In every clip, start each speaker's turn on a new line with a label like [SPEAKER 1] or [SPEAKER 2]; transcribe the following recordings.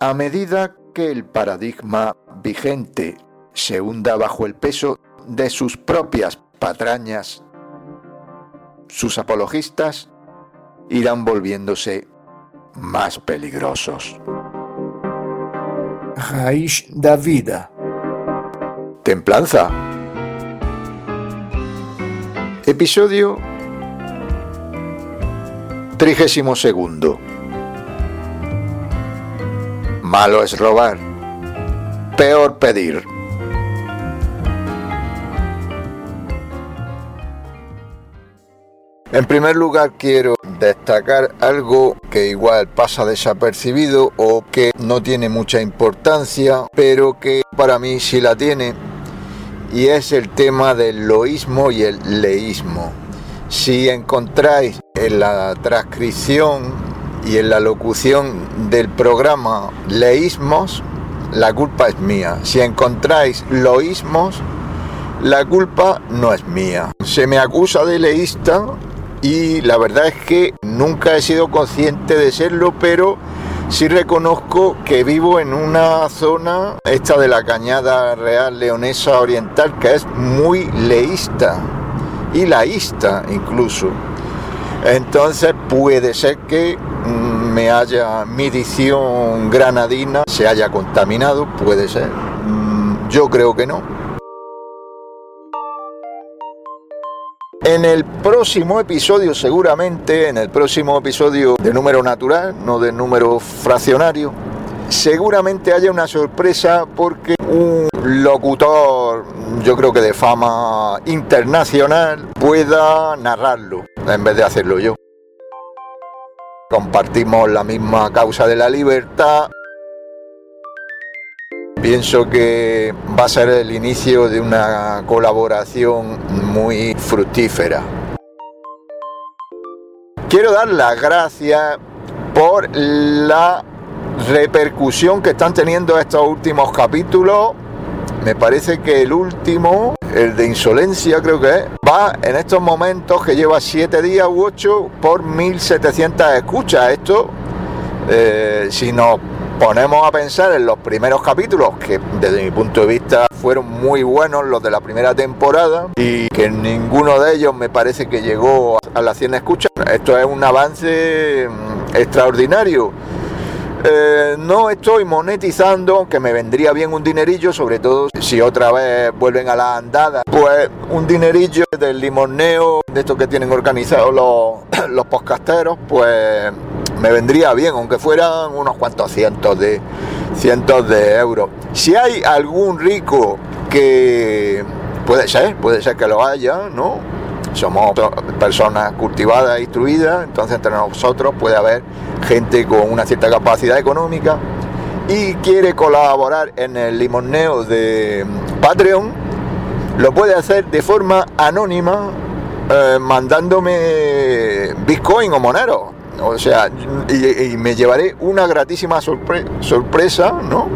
[SPEAKER 1] a medida que el paradigma vigente se hunda bajo el peso de sus propias patrañas, sus apologistas irán volviéndose más peligrosos.
[SPEAKER 2] Raiz da vida.
[SPEAKER 1] Templanza. Episodio 32. Malo es robar, peor pedir. En primer lugar quiero destacar algo que igual pasa desapercibido o que no tiene mucha importancia, pero que para mí sí la tiene, y es el tema del loísmo y el leísmo. Si encontráis en la transcripción y en la locución del programa leísmos, la culpa es mía. Si encontráis loísmos, la culpa no es mía. Se me acusa de leísta y la verdad es que nunca he sido consciente de serlo, pero sí reconozco que vivo en una zona, esta de la Cañada Real Leonesa Oriental, que es muy leísta y laísta incluso. Entonces puede ser que me haya mi dicción granadina se haya contaminado, puede ser. Mm, yo creo que no. En el próximo episodio, seguramente, en el próximo episodio de número natural, no de número fraccionario, seguramente haya una sorpresa porque un locutor, yo creo que de fama internacional, pueda narrarlo en vez de hacerlo yo. Compartimos la misma causa de la libertad Pienso que va a ser el inicio de una colaboración muy fructífera. Quiero dar las gracias por la repercusión que están teniendo estos últimos capítulos. Me parece que el último, el de insolencia creo que es, va en estos momentos que lleva 7 días u 8 por 1700 escuchas. Esto, eh, si nos ponemos a pensar en los primeros capítulos, que desde mi punto de vista fueron muy buenos los de la primera temporada, y que ninguno de ellos me parece que llegó a la 100 escuchas, esto es un avance mm, extraordinario. Eh, no estoy monetizando, aunque me vendría bien un dinerillo, sobre todo si otra vez vuelven a la andada. Pues un dinerillo del limoneo, de estos que tienen organizados los, los pues me vendría bien, aunque fueran unos cuantos cientos de, cientos de euros. Si hay algún rico que puede ser, puede ser que lo haya, ¿no? Somos personas cultivadas, instruidas, entonces entre nosotros puede haber gente con una cierta capacidad económica y quiere colaborar en el limoneo de Patreon, lo puede hacer de forma anónima eh, mandándome Bitcoin o Monero o sea, y, me llevaré una gratísima sorpresa, ¿no?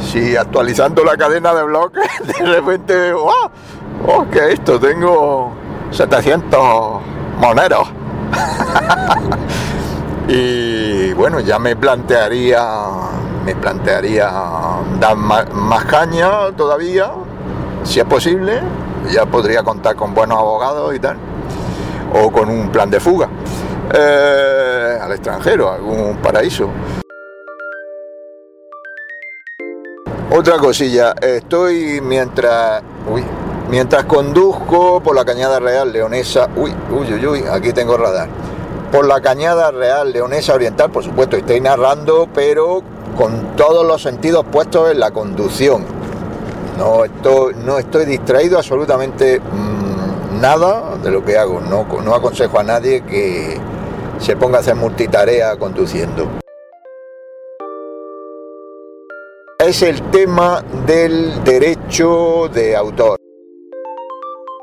[SPEAKER 1] Si actualizando la cadena de bloques, de repente, ¡oh! ¡Oh, esto! Tengo 700 moneros. y bueno, ya me plantearía, me plantearía dar más, caña todavía, si es posible. Ya podría contar con buenos abogados y tal. O con un plan de fuga. Eh, al extranjero, algún paraíso. Otra cosilla, estoy mientras, mientras conduzco por la Cañada Real Leonesa, uy, uy, uy, uy, aquí tengo radar. Por la Cañada Real Leonesa Oriental, por supuesto, estoy narrando, pero con todos los sentidos puestos en la conducción. No estoy, no estoy distraído absolutamente mm, nada de lo que hago. No, no aconsejo a nadie que, se ponga a hacer multitarea conduciendo. Es el tema del derecho de autor.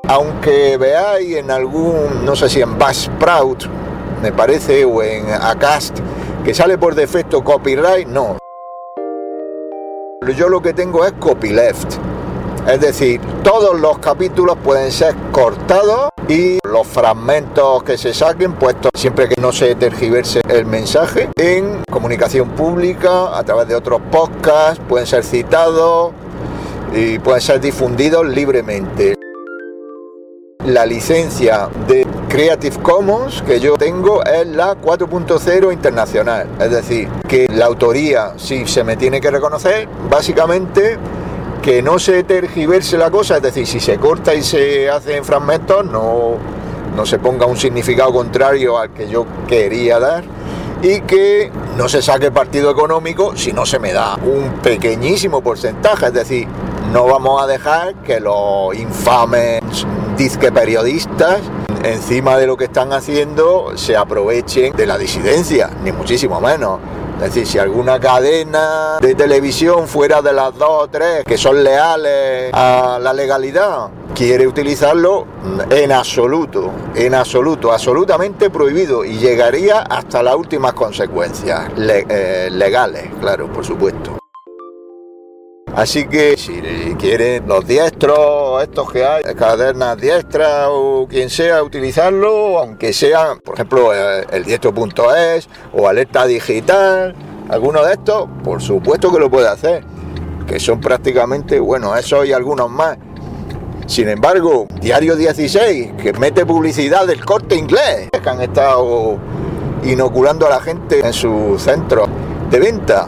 [SPEAKER 1] Aunque veáis en algún, no sé si en Buzzsprout, me parece, o en Acast, que sale por defecto copyright, no. Yo lo que tengo es copyleft. Es decir, todos los capítulos pueden ser cortados y los fragmentos que se saquen puestos siempre que no se tergiverse el mensaje en comunicación pública a través de otros podcasts, pueden ser citados y pueden ser difundidos libremente. La licencia de Creative Commons que yo tengo es la 4.0 internacional, es decir, que la autoría sí se me tiene que reconocer, básicamente que no se tergiverse la cosa, es decir, si se corta y se hace en fragmentos, no, no se ponga un significado contrario al que yo quería dar y que no se saque partido económico si no se me da un pequeñísimo porcentaje, es decir, no vamos a dejar que los infames disque periodistas encima de lo que están haciendo se aprovechen de la disidencia, ni muchísimo menos. Es decir, si alguna cadena de televisión fuera de las dos o tres que son leales a la legalidad quiere utilizarlo, en absoluto, en absoluto, absolutamente prohibido y llegaría hasta las últimas consecuencias eh, legales, claro, por supuesto. Así que si quieren los diestros, estos que hay, cadenas diestras o quien sea, utilizarlo, aunque sea, por ejemplo, eh, el diestro.es o alerta digital, alguno de estos, por supuesto que lo puede hacer, que son prácticamente, bueno, eso y algunos más. Sin embargo, Diario 16, que mete publicidad del corte inglés, que han estado inoculando a la gente en su centro de venta,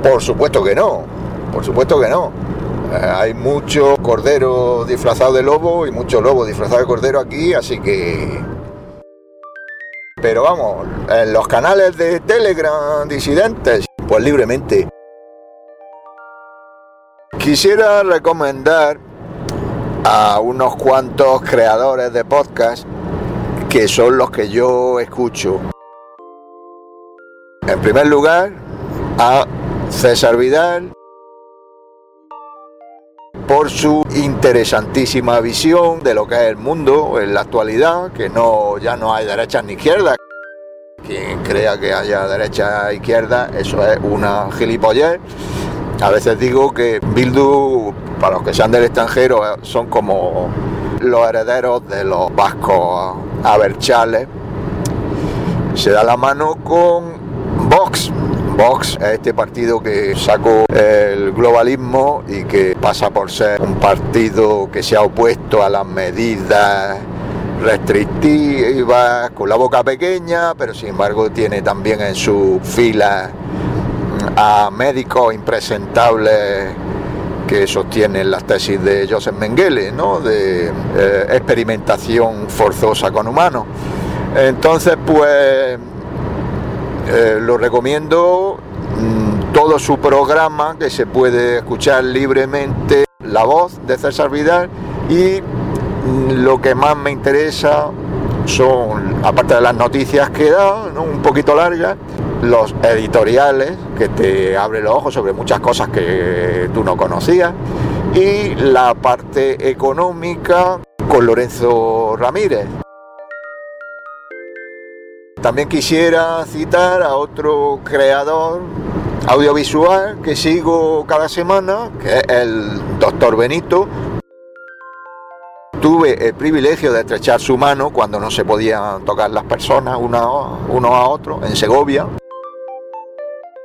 [SPEAKER 1] por supuesto que no por supuesto que no. Eh, hay mucho cordero disfrazado de lobo y mucho lobo disfrazado de cordero aquí, así que... Pero vamos, en los canales de Telegram disidentes, pues libremente. Quisiera recomendar a unos cuantos creadores de podcast que son los que yo escucho. En primer lugar, a César Vidal, por su interesantísima visión de lo que es el mundo en la actualidad, que no ya no hay derechas ni izquierdas. Quien crea que haya derecha e izquierda, eso es una gilipollez. A veces digo que Bildu, para los que sean del extranjero, son como los herederos de los vascos aberchales. Se da la mano con Vox, Vox es este partido que sacó el globalismo y que pasa por ser un partido que se ha opuesto a las medidas restrictivas, con la boca pequeña, pero sin embargo tiene también en su fila a médicos impresentables que sostienen las tesis de Joseph Mengele, ¿no? de eh, experimentación forzosa con humanos. Entonces, pues eh, lo recomiendo mm, todo su programa que se puede escuchar libremente la voz de César Vidal y mm, lo que más me interesa son, aparte de las noticias que da, un poquito largas, los editoriales que te abren los ojos sobre muchas cosas que tú no conocías y la parte económica con Lorenzo Ramírez. También quisiera citar a otro creador audiovisual que sigo cada semana, que es el doctor Benito. Tuve el privilegio de estrechar su mano cuando no se podían tocar las personas uno, uno a otro en Segovia.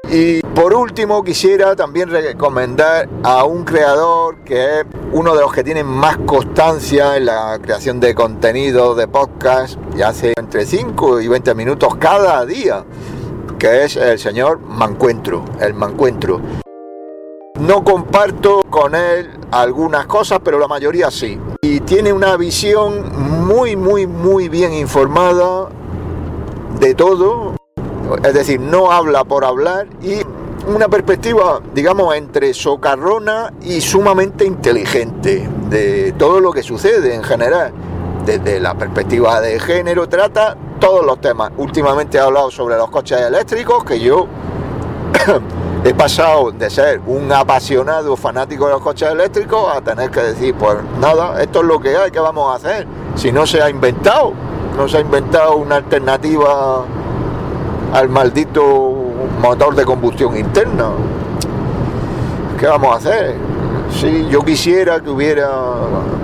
[SPEAKER 1] Y por último quisiera también recomendar a un creador que es uno de los que tienen más constancia en la creación de contenido de podcast y hace entre 5 y 20 minutos cada día, que es el señor Mancuentro, el Mancuentro. No comparto con él algunas cosas, pero la mayoría sí. Y tiene una visión muy, muy, muy bien informada de todo es decir, no habla por hablar y una perspectiva, digamos, entre socarrona y sumamente inteligente de todo lo que sucede en general. Desde la perspectiva de género trata todos los temas. Últimamente he hablado sobre los coches eléctricos, que yo he pasado de ser un apasionado fanático de los coches eléctricos a tener que decir, pues nada, esto es lo que hay, ¿qué vamos a hacer? Si no se ha inventado, no se ha inventado una alternativa al maldito motor de combustión interna. ¿Qué vamos a hacer? Sí, yo quisiera que hubiera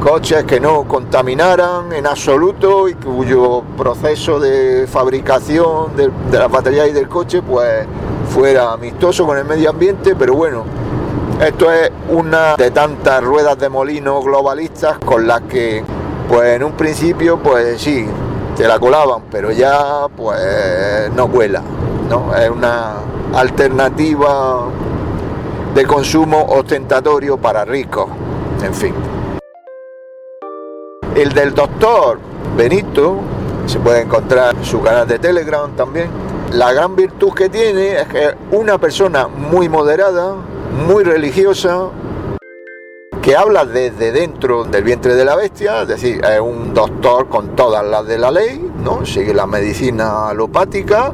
[SPEAKER 1] coches que no contaminaran en absoluto y cuyo proceso de fabricación de, de las baterías y del coche pues fuera amistoso con el medio ambiente, pero bueno, esto es una de tantas ruedas de molino globalistas con las que pues en un principio pues sí, te la colaban, pero ya pues no cuela, ¿no? Es una alternativa de consumo ostentatorio para ricos, en fin. El del doctor Benito, se puede encontrar en su canal de Telegram también. La gran virtud que tiene es que es una persona muy moderada, muy religiosa, que habla desde dentro del vientre de la bestia, es decir, es un doctor con todas las de la ley, ¿no? Sigue la medicina alopática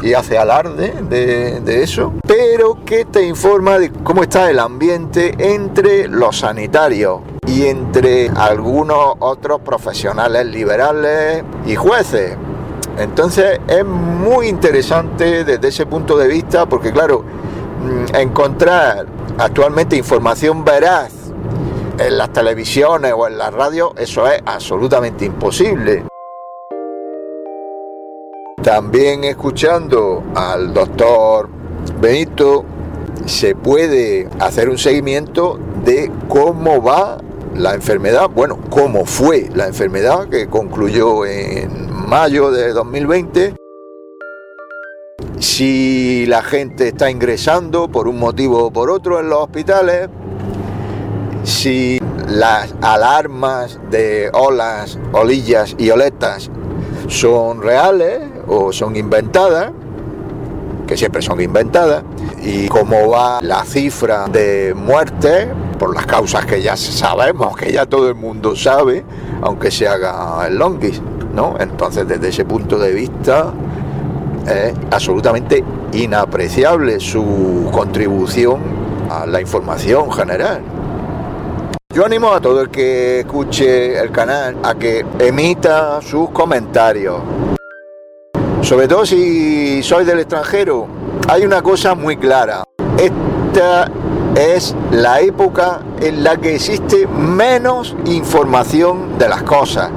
[SPEAKER 1] y hace alarde de, eso, pero que te informa de cómo está el ambiente entre los sanitarios y entre algunos otros profesionales liberales y jueces. Entonces es muy interesante desde ese punto de vista porque claro, mm, encontrar actualmente información veraz en las televisiones o en la radio, eso es absolutamente imposible. También escuchando al doctor Benito se puede hacer un seguimiento de cómo va la enfermedad, bueno, cómo fue la enfermedad que concluyó en mayo de 2020, si la gente está ingresando por un motivo o por otro en los hospitales, si las alarmas de olas, olillas y oletas son reales o son inventadas, que siempre son inventadas, y cómo va la cifra de muertes por las causas que ya sabemos, que ya todo el mundo sabe, aunque se haga el longis, ¿no? Entonces, desde ese punto de vista, es absolutamente inapreciable su contribución a la información general. Yo animo a todo el que escuche el canal a que emita sus comentarios. Sobre todo si sois del extranjero, hay una cosa muy clara. Esta es la época en la que existe menos información de las cosas.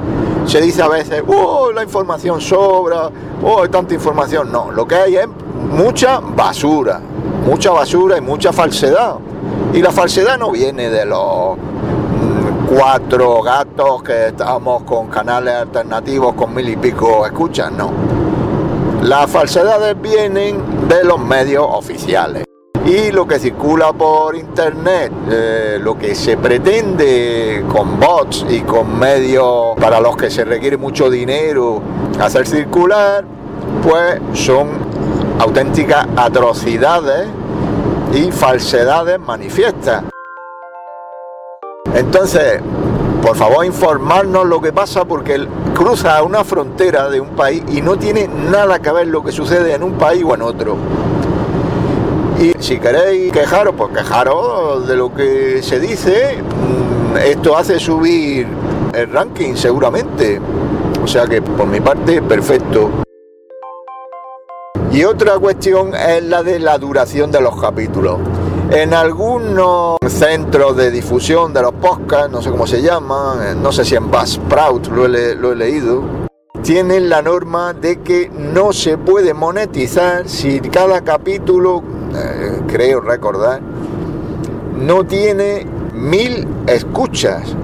[SPEAKER 1] Se dice a veces, oh, la información sobra, oh, hay tanta información. No, lo que hay es mucha basura, mucha basura y mucha falsedad. Y la falsedad no viene de los cuatro gatos que estamos con canales alternativos con mil y pico escuchas, no. Las falsedades vienen de los medios oficiales. Y lo que circula por internet, eh, lo que se pretende con bots y con medios para los que se requiere mucho dinero hacer circular, pues son auténticas atrocidades y falsedades manifiestas. Entonces, por favor informarnos lo que pasa porque cruza una frontera de un país y no tiene nada que ver lo que sucede en un país o en otro. Y si queréis quejaros, pues quejaros de lo que se dice. Mm, esto hace subir el ranking seguramente. O sea que por mi parte, perfecto. Y otra cuestión es la de la duración de los capítulos. En algunos centros de difusión de los podcasts, no sé cómo se llaman, eh, no sé si en Buzzsprout lo he, lo he leído, tienen la norma de que no se puede monetizar si cada capítulo, eh, creo recordar, no tiene mil escuchas.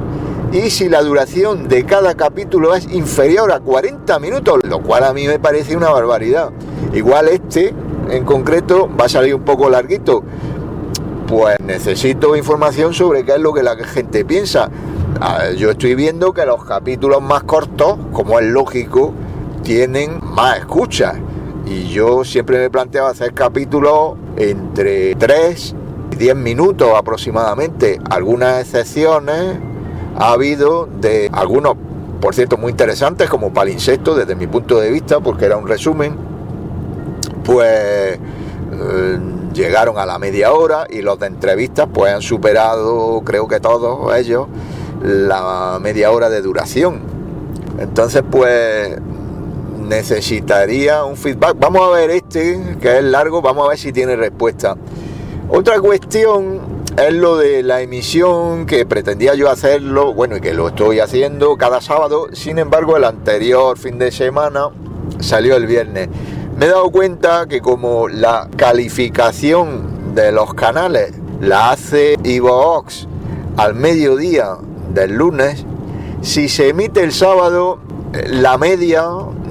[SPEAKER 1] Y si la duración de cada capítulo es inferior a 40 minutos, lo cual a mí me parece una barbaridad. Igual este, en concreto, va a salir un poco larguito, pues necesito información sobre qué es lo que la gente piensa. Yo estoy viendo que los capítulos más cortos, como es lógico, tienen más escuchas. Y yo siempre me planteaba hacer capítulos entre 3 y 10 minutos aproximadamente. Algunas excepciones ha habido de algunos, por cierto, muy interesantes, como Palinsecto, desde mi punto de vista, porque era un resumen. Pues. Eh, llegaron a la media hora y los de entrevistas pues han superado, creo que todos ellos, la media hora de duración. Entonces pues necesitaría un feedback. Vamos a ver este, que es largo, vamos a ver si tiene respuesta. Otra cuestión es lo de la emisión que pretendía yo hacerlo, bueno, y que lo estoy haciendo cada sábado. Sin embargo, el anterior fin de semana salió el viernes. Me he dado cuenta que como la calificación de los canales la hace Ivox al mediodía del lunes, si se emite el sábado, la media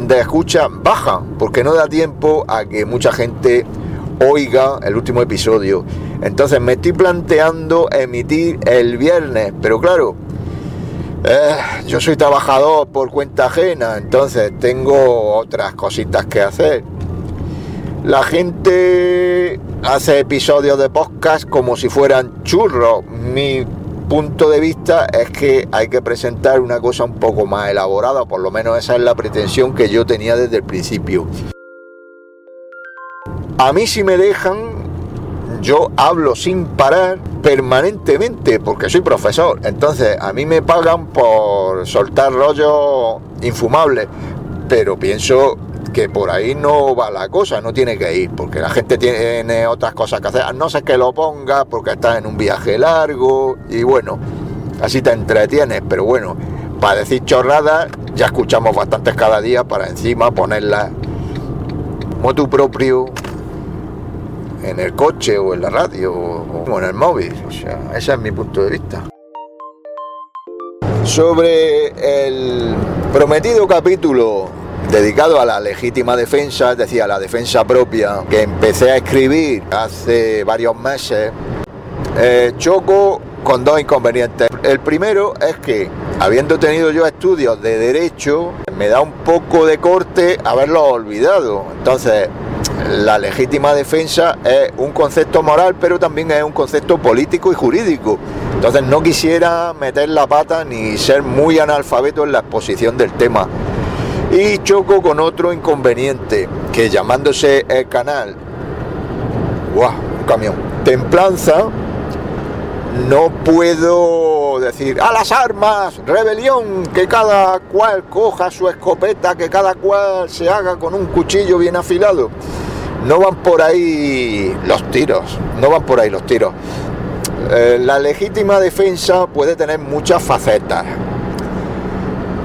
[SPEAKER 1] de escucha baja, porque no da tiempo a que mucha gente oiga el último episodio. Entonces me estoy planteando emitir el viernes, pero claro, eh, yo soy trabajador por cuenta ajena, entonces tengo otras cositas que hacer. La gente hace episodios de podcast como si fueran churros. Mi punto de vista es que hay que presentar una cosa un poco más elaborada, por lo menos esa es la pretensión que yo tenía desde el principio. A mí si me dejan, yo hablo sin parar permanentemente porque soy profesor. Entonces a mí me pagan por soltar rollo infumable. Pero pienso que por ahí no va la cosa, no tiene que ir, porque la gente tiene otras cosas que hacer. No sé que lo ponga porque estás en un viaje largo y bueno, así te entretienes. Pero bueno, para decir chorradas ya escuchamos bastantes cada día para encima ponerla motu propio en el coche o en la radio o en el móvil. O sea, ese es mi punto de vista. Sobre el prometido capítulo dedicado a la legítima defensa, es decir, a la defensa propia, que empecé a escribir hace varios meses, eh, choco con dos inconvenientes. El primero es que, habiendo tenido yo estudios de derecho, me da un poco de corte haberlo olvidado. Entonces, la legítima defensa es un concepto moral, pero también es un concepto político y jurídico. Entonces no quisiera meter la pata ni ser muy analfabeto en la exposición del tema. Y choco con otro inconveniente, que llamándose el canal, ¡guau! Un camión. Templanza, no puedo decir a las armas, rebelión, que cada cual coja su escopeta, que cada cual se haga con un cuchillo bien afilado no van por ahí los tiros, no van por ahí los tiros. Eh, la legítima defensa puede tener muchas facetas.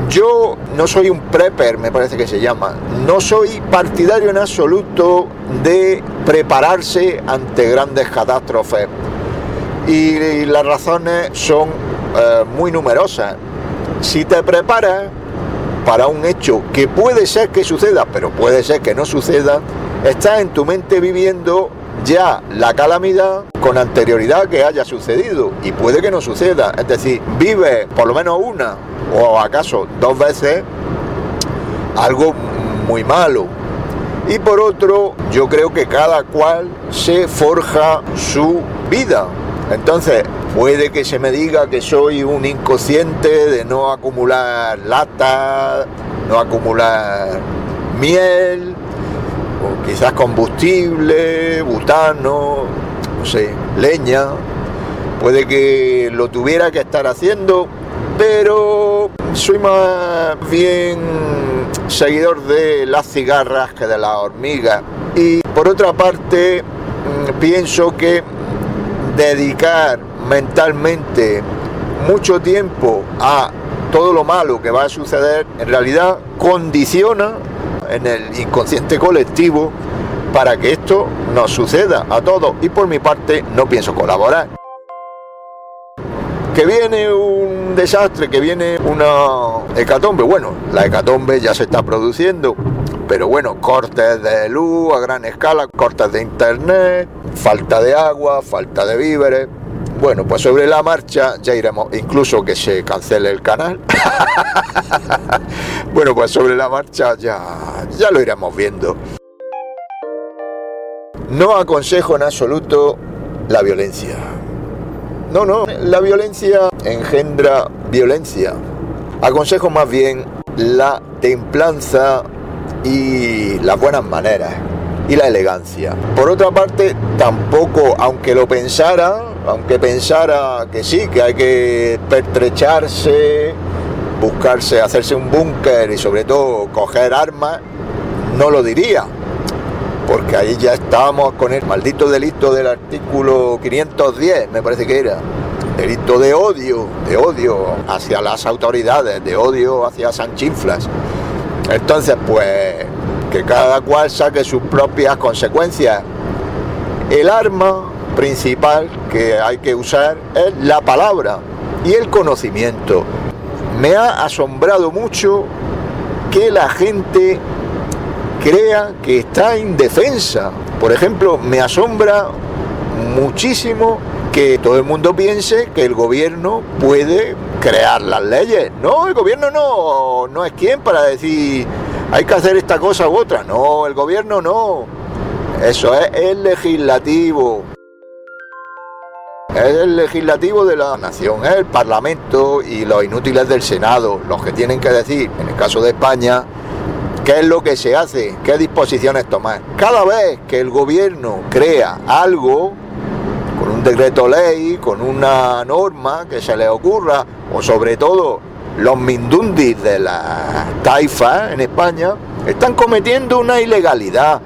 [SPEAKER 1] Yo no soy un prepper, me parece que se llama. No soy partidario en absoluto de prepararse ante grandes catástrofes. Y, las razones son eh, muy numerosas. Si te preparas para un hecho que puede ser que suceda, pero puede ser que no suceda, estás en tu mente viviendo ya la calamidad con anterioridad que haya sucedido y puede que no suceda. Es decir, vive por lo menos una o acaso dos veces algo muy malo. Y por otro, yo creo que cada cual se forja su vida. Entonces, puede que se me diga que soy un inconsciente de no acumular lata, no acumular miel, quizás combustible, butano, no sé, leña. Puede que lo tuviera que estar haciendo, pero soy más bien seguidor de las cigarras que de las hormigas. Y por otra parte, mm, pienso que dedicar mentalmente mucho tiempo a todo lo malo que va a suceder, en realidad condiciona en el inconsciente colectivo para que esto no suceda a todos. Y por mi parte no pienso colaborar. Que viene un desastre, que viene una hecatombe, bueno, la hecatombe ya se está produciendo, pero bueno, cortes de luz a gran escala, cortes de internet, falta de agua, falta de víveres, bueno, pues sobre la marcha ya iremos, incluso que se cancele el canal. bueno, pues sobre la marcha ya, ya lo iremos viendo. No aconsejo en absoluto la violencia. No, no, la violencia engendra violencia. Aconsejo más bien la templanza y las buenas maneras y la elegancia. Por otra parte, tampoco, aunque lo pensara, aunque pensara que sí, que hay que pertrecharse, buscarse, hacerse un búnker y sobre todo coger armas, no lo diría. porque ahí ya estábamos con el maldito delito del artículo 510, me parece que era. Delito de odio, de odio hacia las autoridades, de odio hacia Sanchinflas. Entonces, pues, que cada cual saque sus propias consecuencias. El arma principal que hay que usar es la palabra y el conocimiento. Me ha asombrado mucho que la gente crea que está indefensa. Por ejemplo, me asombra muchísimo que todo el mundo piense que el gobierno puede crear las leyes. No, el gobierno no, no es quien para decir hay que hacer esta cosa u otra. No, el gobierno no. Eso es el legislativo. Es el legislativo de la nación, es el Parlamento y los inútiles del Senado, los que tienen que decir, en el caso de España, qué es lo que se hace, qué disposiciones tomar. Cada vez que el gobierno crea algo, con un decreto ley, con una norma que se le ocurra, o sobre todo los mindundis de la taifa en España, están cometiendo una ilegalidad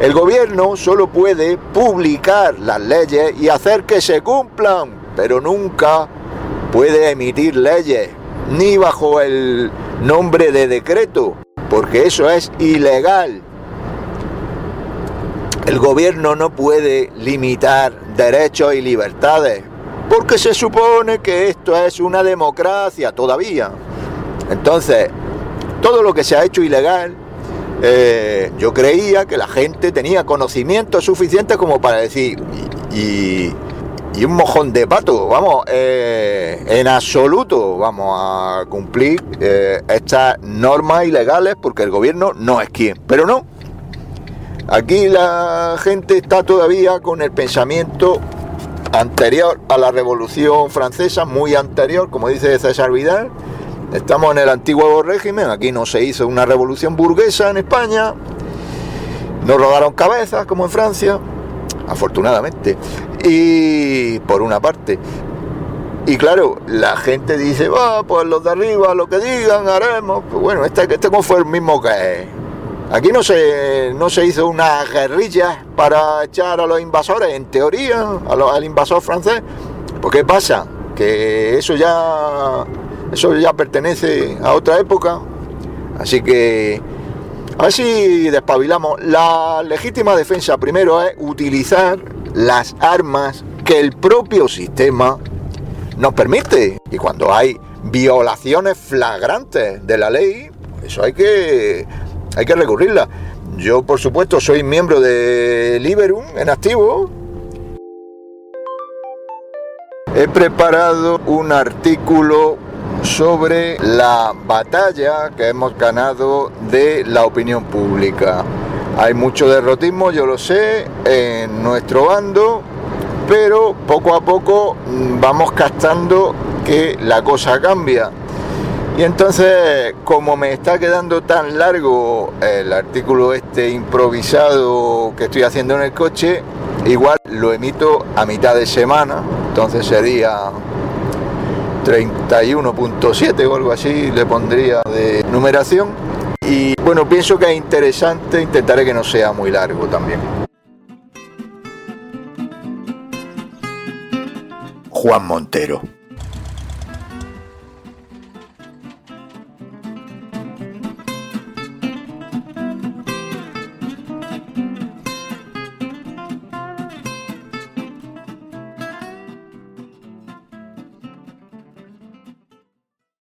[SPEAKER 1] el gobierno solo puede publicar las leyes y hacer que se cumplan, pero nunca puede emitir leyes, ni bajo el nombre de decreto, porque eso es ilegal. El gobierno no puede limitar derechos y libertades, porque se supone que esto es una democracia todavía. Entonces, todo lo que se ha hecho ilegal eh, yo creía que la gente tenía conocimiento suficiente como para decir, y, un mojón de pato, vamos, eh, en absoluto vamos a cumplir eh, estas normas ilegales porque el gobierno no es quien, pero no. Aquí la gente está todavía con el pensamiento anterior a la Revolución Francesa, muy anterior, como dice César Vidal, Estamos en el antiguo régimen, aquí no se hizo una revolución burguesa en España, no rodaron cabezas como en Francia, afortunadamente, y por una parte. Y claro, la gente dice, va, pues los de arriba, lo que digan, haremos. Pues bueno, este, este fue el mismo que... Aquí no se, no se hizo una guerrilla para echar a los invasores, en teoría, al invasor francés. ¿Por qué pasa? Que eso ya eso ya pertenece a otra época. Así que a ver si despabilamos. La legítima defensa primero es utilizar las armas que el propio sistema nos permite. Y cuando hay violaciones flagrantes de la ley, eso hay que, hay que recurrirla. Yo, por supuesto, soy miembro de Liberum en activo. He preparado un artículo sobre la batalla que hemos ganado de la opinión pública. Hay mucho derrotismo, yo lo sé, en nuestro bando, pero poco a poco vamos captando que la cosa cambia. Y entonces, como me está quedando tan largo el artículo este improvisado que estoy haciendo en el coche, igual lo emito a mitad de semana, entonces sería 31.7 o algo así le pondría de numeración. Y bueno, pienso que es interesante, intentaré que no sea muy largo también.
[SPEAKER 2] Juan Montero